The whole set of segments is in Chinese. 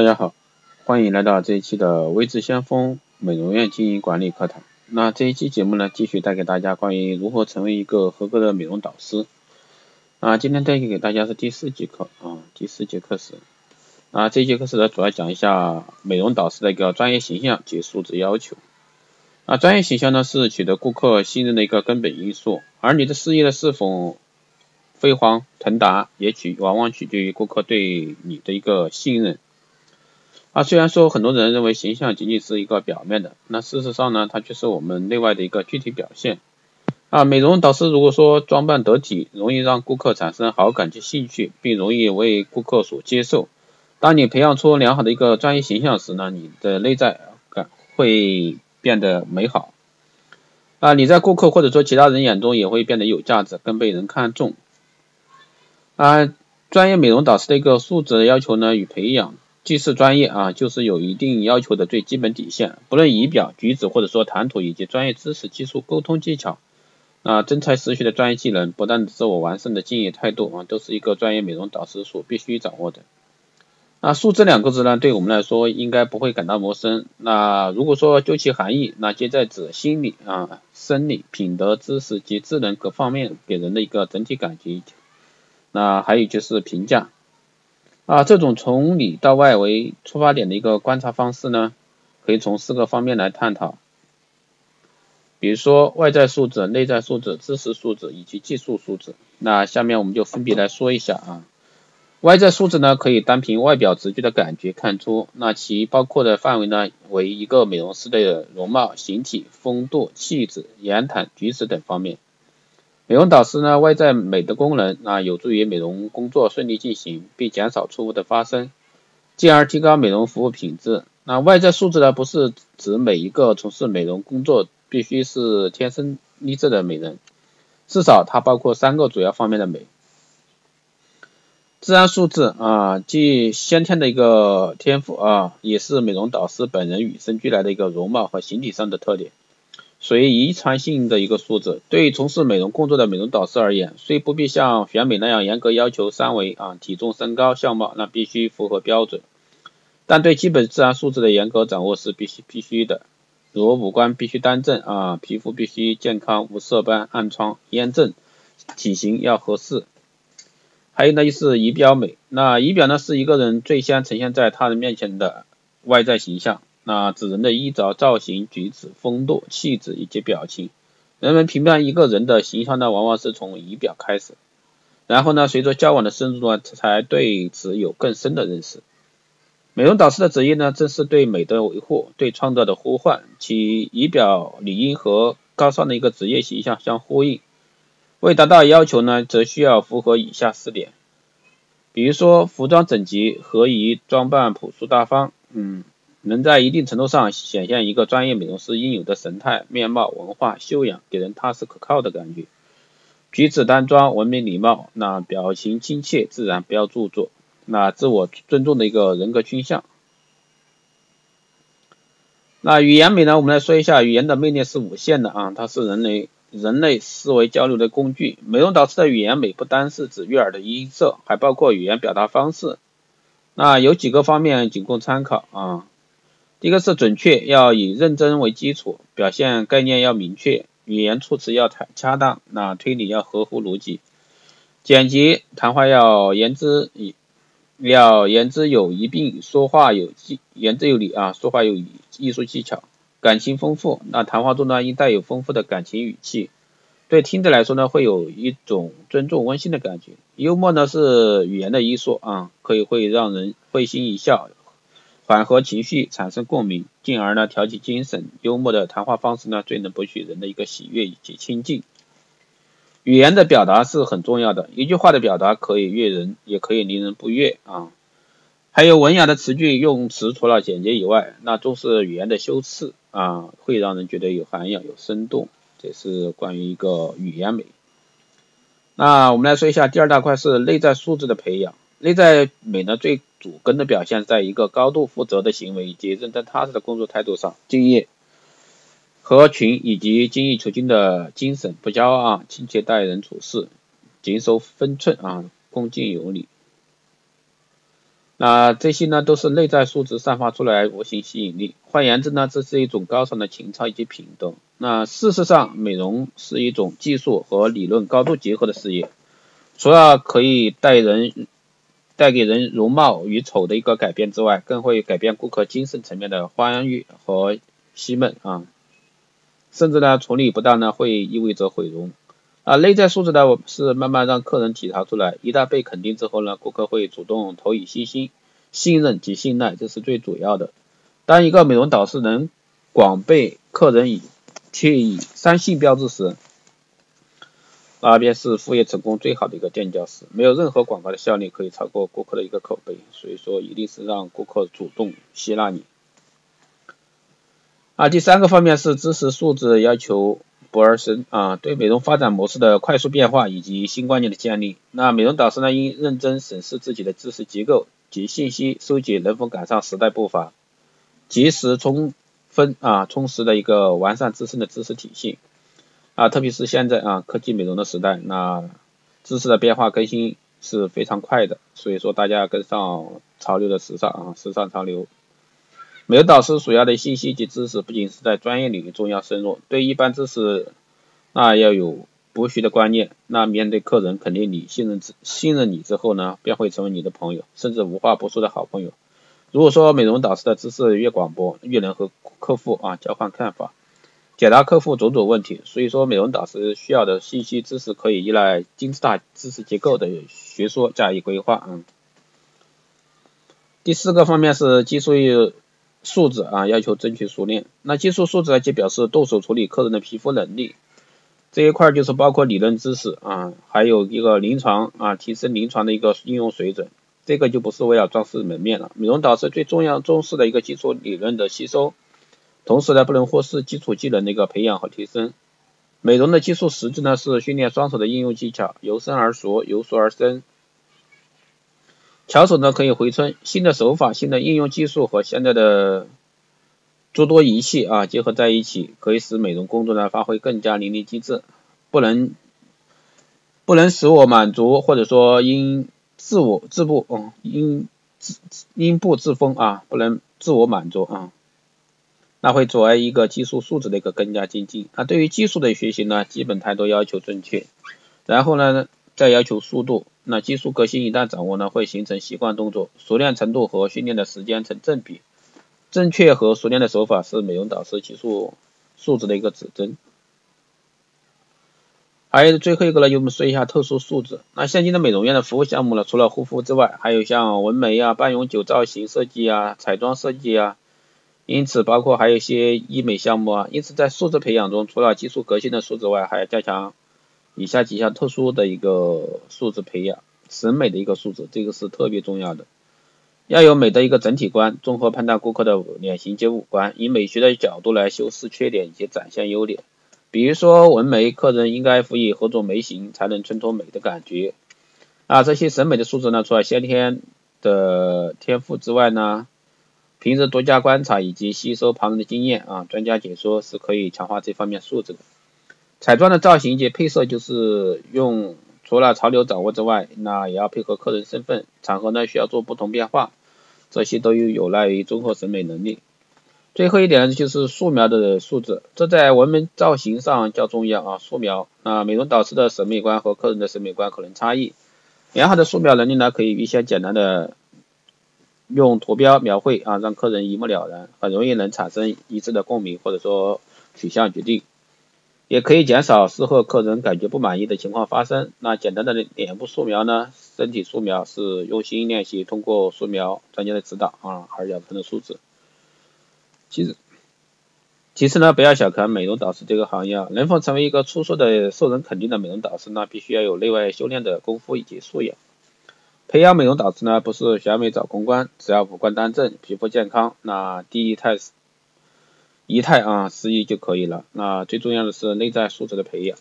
大家好，欢迎来到这一期的微智先锋美容院经营管理课堂。那这一期节目呢，继续带给大家关于如何成为一个合格的美容导师。啊，今天带给大家是第四节课啊，第四节课时。啊，这节课时呢，主要讲一下美容导师的一个专业形象及素质要求。啊，专业形象呢是取得顾客信任的一个根本因素，而你的事业呢是否飞黄腾达，也取往往取决于顾客对你的一个信任。啊，虽然说很多人认为形象仅仅是一个表面的，那事实上呢，它却是我们内外的一个具体表现。啊，美容导师如果说装扮得体，容易让顾客产生好感及兴趣，并容易为顾客所接受。当你培养出良好的一个专业形象时呢，你的内在感会变得美好。啊，你在顾客或者说其他人眼中也会变得有价值，更被人看重。啊，专业美容导师的一个素质要求呢与培养。既是专业啊，就是有一定要求的最基本底线。不论仪表、举止，或者说谈吐以及专业知识、技术、沟通技巧，啊，真才实学的专业技能，不但自我完善的敬业态度啊，都是一个专业美容导师所必须掌握的。那素质两个字呢，对我们来说应该不会感到陌生。那如果说就其含义，那皆在指心理啊、生理、品德、知识及智能各方面给人的一个整体感觉。那还有就是评价。啊，这种从里到外为出发点的一个观察方式呢，可以从四个方面来探讨。比如说外在素质、内在素质、知识素质以及技术素质。那下面我们就分别来说一下啊。外在素质呢，可以单凭外表直觉的感觉看出，那其包括的范围呢，为一个美容师的容貌、形体、风度、气质、言谈举止等方面。美容导师呢，外在美的功能，那有助于美容工作顺利进行，并减少错误的发生，进而提高美容服务品质。那外在素质呢，不是指每一个从事美容工作必须是天生丽质的美人，至少它包括三个主要方面的美。自然素质啊，即先天的一个天赋啊，也是美容导师本人与生俱来的一个容貌和形体上的特点。属于遗传性的一个素质。对于从事美容工作的美容导师而言，虽不必像选美那样严格要求三围啊，体重、身高、相貌那必须符合标准，但对基本自然素质的严格掌握是必须必须的。如五官必须端正啊，皮肤必须健康无色斑、暗疮、炎症，体型要合适。还有呢，就是仪表美。那仪表呢，是一个人最先呈现在他人面前的外在形象。那指人的衣着、造型、举止、风度、气质以及表情。人们评判一个人的形象呢，往往是从仪表开始，然后呢，随着交往的深入呢，才对此有更深的认识。美容导师的职业呢，正是对美的维护、对创造的呼唤，其仪表理应和高尚的一个职业形象相呼应。为达到要求呢，则需要符合以下四点，比如说服装整洁、合宜、装扮朴素大方，嗯。能在一定程度上显现一个专业美容师应有的神态、面貌、文化修养，给人踏实可靠的感觉。举止端庄、文明礼貌，那表情亲切自然，不要做作，那自我尊重的一个人格倾向。那语言美呢？我们来说一下，语言的魅力是无限的啊，它是人类人类思维交流的工具。美容导师的语言美不单是指悦耳的音色，还包括语言表达方式。那有几个方面仅供参考啊。第一个是准确，要以认真为基础，表现概念要明确，语言措辞要恰恰当，那推理要合乎逻辑，简洁，谈话要言之以要言之有意，并说话有技，言之有理啊，说话有艺术技巧，感情丰富，那谈话中呢应带有丰富的感情语气，对听者来说呢会有一种尊重温馨的感觉。幽默呢是语言的艺术啊，可以会让人会心一笑。缓和情绪，产生共鸣，进而呢调节精神。幽默的谈话方式呢，最能博取人的一个喜悦以及亲近。语言的表达是很重要的，一句话的表达可以悦人，也可以令人不悦啊。还有文雅的词句用词，除了简洁以外，那重视语言的修饰啊，会让人觉得有涵养、有生动。这是关于一个语言美。那我们来说一下第二大块是内在素质的培养。内在美呢，最主根的表现在一个高度负责的行为以及认真踏实的工作态度上，敬业、合群以及精益求精的精神，不骄傲，亲切待人处事，谨守分寸啊，恭敬有礼。那这些呢，都是内在素质散发出来无形吸引力。换言之呢，这是一种高尚的情操以及品德。那事实上，美容是一种技术和理论高度结合的事业，除了可以带人带给人容貌与丑的一个改变之外，更会改变顾客精神层面的欢愉和喜闷啊。甚至呢，处理不当呢，会意味着毁容。啊，内在素质呢，我是慢慢让客人体察出来，一旦被肯定之后呢，顾客会主动投以信心、信任及信赖，这是最主要的。当一个美容导师能广被客人以贴以三性标志时，那边是副业成功最好的一个垫脚石。没有任何广告的效力可以超过顾客的一个口碑，所以说一定是让顾客主动吸纳你。啊，第三个方面是知识素质要求。不二生啊，对美容发展模式的快速变化以及新观念的建立，那美容导师呢应认真审视自己的知识结构及信息收集能否赶上时代步伐，及时充分啊充实的一个完善自身的知识体系啊，特别是现在啊科技美容的时代，那知识的变化更新是非常快的，所以说大家要跟上潮流的时尚啊，时尚潮流。美容导师所要的信息及知识，不仅是在专业领域中要深入，对一般知识那要有博学的观念。那面对客人，肯定你信任之信任你之后呢，便会成为你的朋友，甚至无话不说的好朋友。如果说美容导师的知识越广博，越能和客户啊交换看法，解答客户种种问题。所以说，美容导师需要的信息知识可以依赖金字塔知识结构的学说加以规划。嗯。第四个方面是技术与。素质啊，要求正确熟练。那技术素质呢，就表示动手处理客人的皮肤能力。这一块就是包括理论知识啊，还有一个临床啊，提升临床的一个应用水准。这个就不是为了装饰门面了。美容导师最重要重视的一个基础理论的吸收，同时呢，不能忽视基础技能的一个培养和提升。美容的技术实质呢，是训练双手的应用技巧，由生而熟，由熟而生。巧手呢可以回春，新的手法、新的应用技术和现在的诸多仪器啊结合在一起，可以使美容工作呢发挥更加淋漓尽致。不能不能使我满足，或者说因自我自不嗯因自因不自封啊，不能自我满足啊，那会阻碍一个技术素质的一个更加精进。那对于技术的学习呢，基本态度要求正确，然后呢再要求速度。那技术革新一旦掌握呢，会形成习惯动作，熟练程度和训练的时间成正比。正确和熟练的手法是美容导师技术素质的一个指针。还有最后一个呢，就我们说一下特殊素质。那现今的美容院的服务项目呢，除了护肤之外，还有像纹眉啊、半永久造型设计啊、彩妆设计啊，因此包括还有一些医美项目啊。因此在素质培养中，除了技术革新的素质外，还要加强。以下几项特殊的一个素质培养，审美的一个素质，这个是特别重要的。要有美的一个整体观，综合判断顾客的脸型及五官，以美学的角度来修饰缺点以及展现优点。比如说纹眉，客人应该辅以何种眉形才能衬托美的感觉。啊，这些审美的素质呢，除了先天的天赋之外呢，平时多加观察以及吸收旁人的经验啊，专家解说是可以强化这方面素质的。彩妆的造型及配色就是用除了潮流掌握之外，那也要配合客人身份场合呢，需要做不同变化，这些都有有赖于综合审美能力。最后一点呢，就是素描的素质，这在纹眉造型上较重要啊。素描那，美容导师的审美观和客人的审美观可能差异，良好的素描能力呢，可以预先简单的用图标描绘啊，让客人一目了然，很容易能产生一致的共鸣或者说取向决定。也可以减少事后客人感觉不满意的情况发生。那简单的脸部素描呢？身体素描是用心练习，通过素描专家的指导啊而养成的素质。其实，其次呢，不要小看美容导师这个行业，啊，能否成为一个出色的、受人肯定的美容导师呢？必须要有内外修炼的功夫以及素养。培养美容导师呢，不是选美找公关，只要五官端正、皮肤健康，那第一态仪态啊，适宜就可以了。那最重要的是内在素质的培养。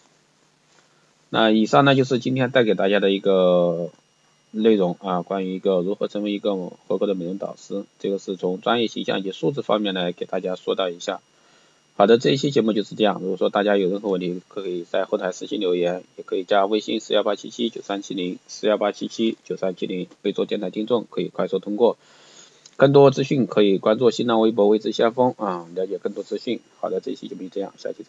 那以上呢就是今天带给大家的一个内容啊，关于一个如何成为一个合格的美容导师，这个是从专业形象以及素质方面来给大家说到一下。好的，这一期节目就是这样。如果说大家有任何问题，可以在后台私信留言，也可以加微信四幺八七七九三七零四幺八七七九三七零，备注电台听众，可以快速通过。更多资讯可以关注新浪微博“未知先锋”啊，了解更多资讯。好的，这一期节目就这样，下期再见。